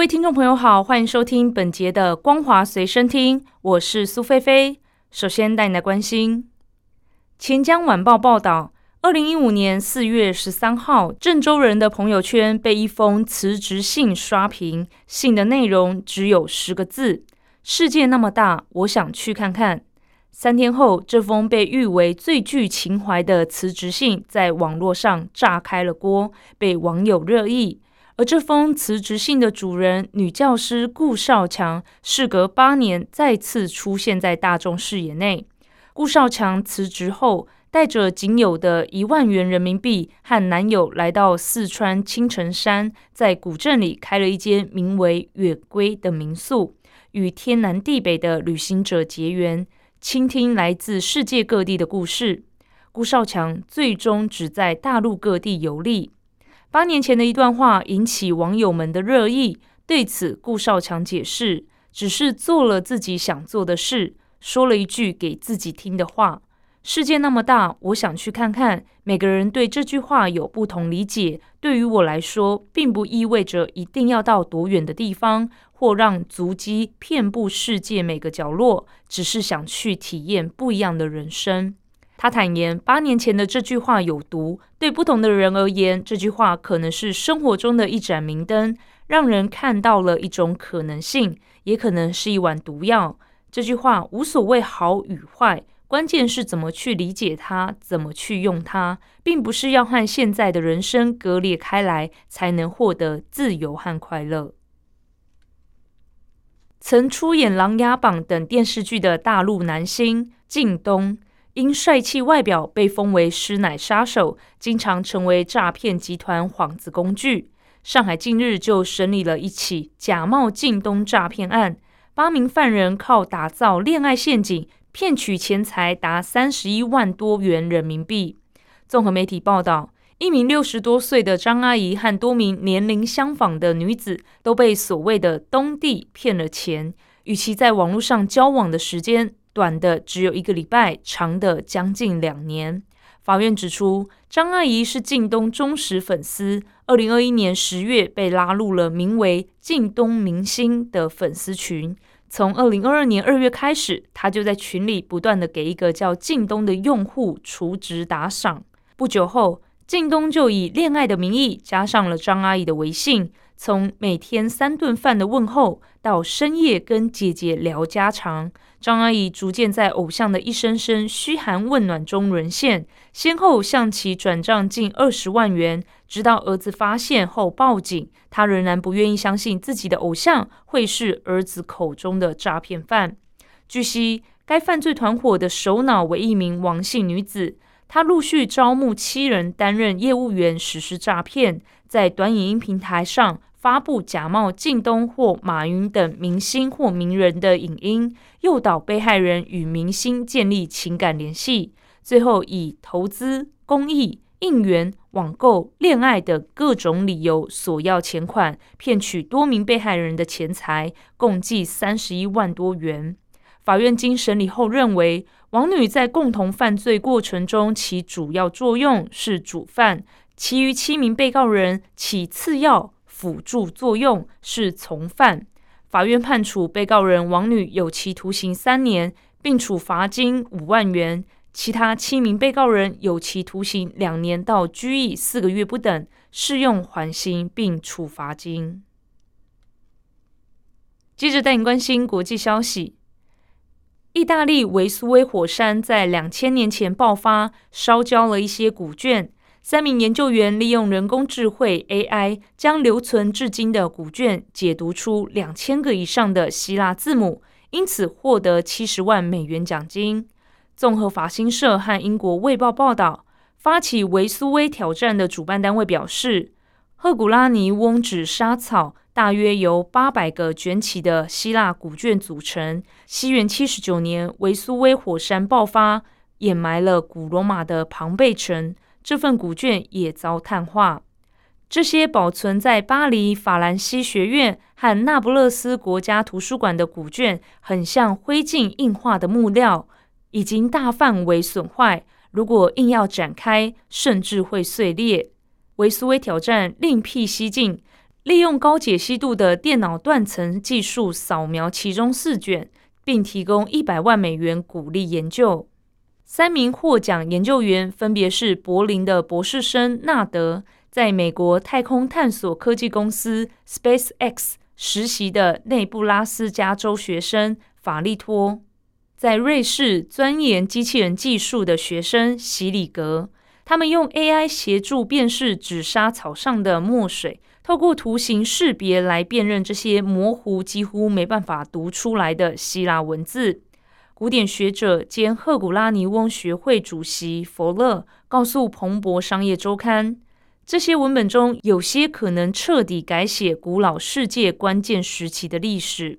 各位听众朋友好，欢迎收听本节的《光华随身听》，我是苏菲菲。首先带你来关心，《钱江晚报》报道，二零一五年四月十三号，郑州人的朋友圈被一封辞职信刷屏，信的内容只有十个字。世界那么大，我想去看看。三天后，这封被誉为最具情怀的辞职信在网络上炸开了锅，被网友热议。而这封辞职信的主人女教师顾少强，事隔八年再次出现在大众视野内。顾少强辞职后，带着仅有的一万元人民币，和男友来到四川青城山，在古镇里开了一间名为“远归”的民宿。与天南地北的旅行者结缘，倾听来自世界各地的故事。顾少强最终只在大陆各地游历。八年前的一段话引起网友们的热议。对此，顾少强解释，只是做了自己想做的事，说了一句给自己听的话：“世界那么大，我想去看看。”每个人对这句话有不同理解。对于我来说，并不意味着一定要到多远的地方。或让足迹遍布世界每个角落，只是想去体验不一样的人生。他坦言，八年前的这句话有毒，对不同的人而言，这句话可能是生活中的一盏明灯，让人看到了一种可能性，也可能是一碗毒药。这句话无所谓好与坏，关键是怎么去理解它，怎么去用它，并不是要和现在的人生割裂开来，才能获得自由和快乐。曾出演《琅琊榜》等电视剧的大陆男星靳东，因帅气外表被封为“师奶杀手”，经常成为诈骗集团幌子工具。上海近日就审理了一起假冒靳东诈骗案，八名犯人靠打造恋爱陷阱，骗取钱财达三十一万多元人民币。综合媒体报道。一名六十多岁的张阿姨和多名年龄相仿的女子都被所谓的东弟骗了钱，与其在网络上交往的时间短的只有一个礼拜，长的将近两年。法院指出，张阿姨是靳东忠实粉丝，二零二一年十月被拉入了名为“靳东明星”的粉丝群。从二零二二年二月开始，她就在群里不断的给一个叫靳东的用户储值打赏。不久后，靳东就以恋爱的名义加上了张阿姨的微信，从每天三顿饭的问候到深夜跟姐姐聊家常，张阿姨逐渐在偶像的一声声嘘寒问暖中沦陷，先后向其转账近二十万元，直到儿子发现后报警，她仍然不愿意相信自己的偶像会是儿子口中的诈骗犯。据悉，该犯罪团伙的首脑为一名王姓女子。他陆续招募七人担任业务员，实施诈骗，在短影音平台上发布假冒靳东或马云等明星或名人的影音，诱导被害人与明星建立情感联系，最后以投资、公益、应援、网购、恋爱等各种理由索要钱款，骗取多名被害人的钱财，共计三十一万多元。法院经审理后认为。王女在共同犯罪过程中起主要作用是主犯，其余七名被告人起次要、辅助作用是从犯。法院判处被告人王女有期徒刑三年，并处罚金五万元；其他七名被告人有期徒刑两年到拘役四个月不等，适用缓刑并处罚金。接着带你关心国际消息。意大利维苏威火山在两千年前爆发，烧焦了一些古卷。三名研究员利用人工智慧 AI，将留存至今的古卷解读出两千个以上的希腊字母，因此获得七十万美元奖金。综合法新社和英国卫报报道，发起维苏威挑战的主办单位表示，赫古拉尼翁纸莎草。大约由八百个卷起的希腊古卷组成。西元七十九年，维苏威火山爆发，掩埋了古罗马的庞贝城，这份古卷也遭碳化。这些保存在巴黎法兰西学院和那不勒斯国家图书馆的古卷，很像灰烬硬化的木料，已经大范围损坏。如果硬要展开，甚至会碎裂。维苏威挑战另辟蹊径，利用高解析度的电脑断层技术扫描其中四卷，并提供一百万美元鼓励研究。三名获奖研究员分别是柏林的博士生纳德。在美国太空探索科技公司 SpaceX 实习的内布拉斯加州学生法利托，在瑞士钻研机器人技术的学生席里格，他们用 AI 协助辨识纸莎草上的墨水，透过图形识别来辨认这些模糊、几乎没办法读出来的希腊文字。古典学者兼赫古拉尼翁学会主席弗勒告诉《彭博商业周刊》。这些文本中有些可能彻底改写古老世界关键时期的历史。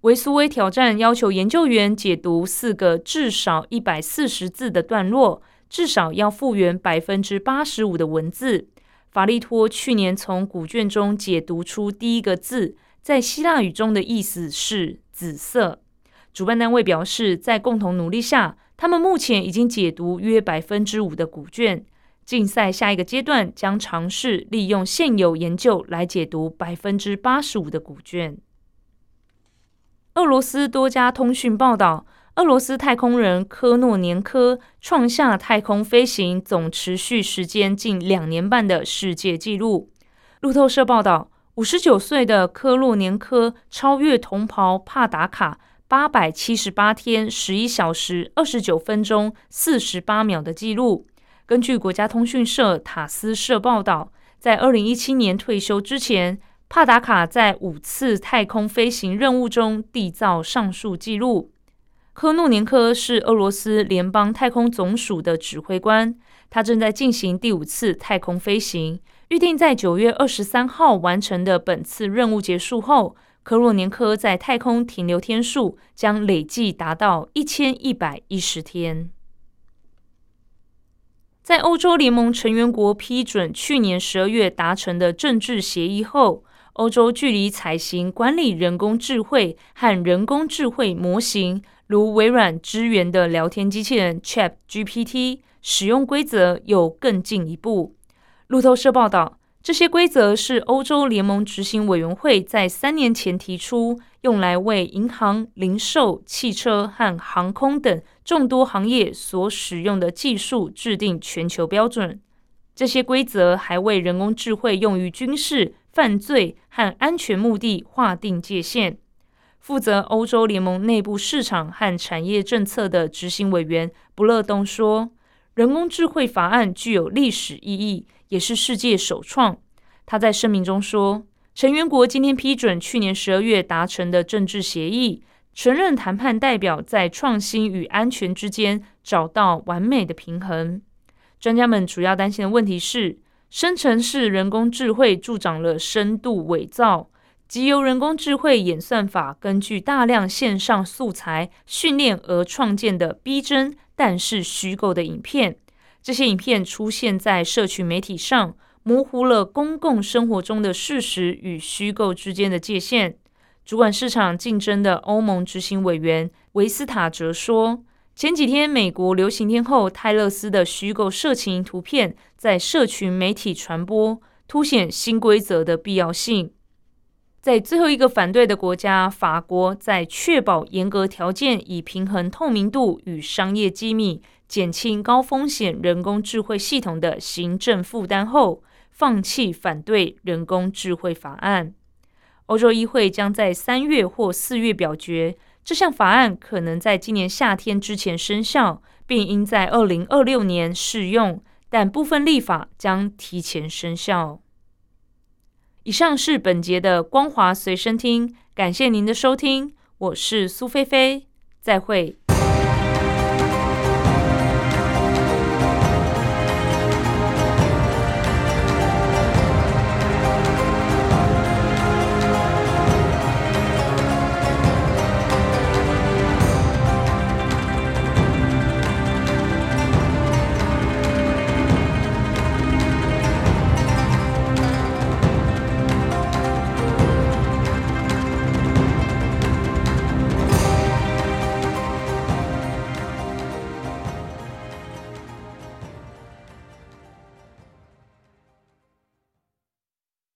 维苏威挑战要求研究员解读四个至少一百四十字的段落，至少要复原百分之八十五的文字。法利托去年从古卷中解读出第一个字，在希腊语中的意思是“紫色”。主办单位表示，在共同努力下，他们目前已经解读约百分之五的古卷。竞赛下一个阶段将尝试利用现有研究来解读百分之八十五的古卷。俄罗斯多家通讯报道，俄罗斯太空人科诺年科创下太空飞行总持续时间近两年半的世界纪录。路透社报道，五十九岁的科洛年科超越同袍帕达卡八百七十八天十一小时二十九分钟四十八秒的纪录。根据国家通讯社塔斯社报道，在二零一七年退休之前，帕达卡在五次太空飞行任务中缔造上述纪录。科诺年科是俄罗斯联邦太空总署的指挥官，他正在进行第五次太空飞行。预定在九月二十三号完成的本次任务结束后，科诺年科在太空停留天数将累计达到一千一百一十天。在欧洲联盟成员国批准去年十二月达成的政治协议后，欧洲距离采行管理人工智慧和人工智慧模型，如微软支援的聊天机器人 Chat GPT 使用规则又更进一步。路透社报道。这些规则是欧洲联盟执行委员会在三年前提出，用来为银行、零售、汽车和航空等众多行业所使用的技术制定全球标准。这些规则还为人工智慧用于军事、犯罪和安全目的划定界限。负责欧洲联盟内部市场和产业政策的执行委员布勒东说：“人工智慧法案具有历史意义。”也是世界首创。他在声明中说：“成员国今天批准去年十二月达成的政治协议，承认谈判代表在创新与安全之间找到完美的平衡。”专家们主要担心的问题是，生成式人工智慧助长了深度伪造，即由人工智慧演算法根据大量线上素材训练而创建的逼真但是虚构的影片。这些影片出现在社群媒体上，模糊了公共生活中的事实与虚构之间的界限。主管市场竞争的欧盟执行委员维斯塔则说：“前几天，美国流行天后泰勒斯的虚构色情图片在社群媒体传播，凸显新规则的必要性。”在最后一个反对的国家法国，在确保严格条件以平衡透明度与商业机密。减轻高风险人工智慧系统的行政负担后，放弃反对人工智慧法案。欧洲议会将在三月或四月表决这项法案，可能在今年夏天之前生效，并应在二零二六年适用，但部分立法将提前生效。以上是本节的光华随身听，感谢您的收听，我是苏菲菲，再会。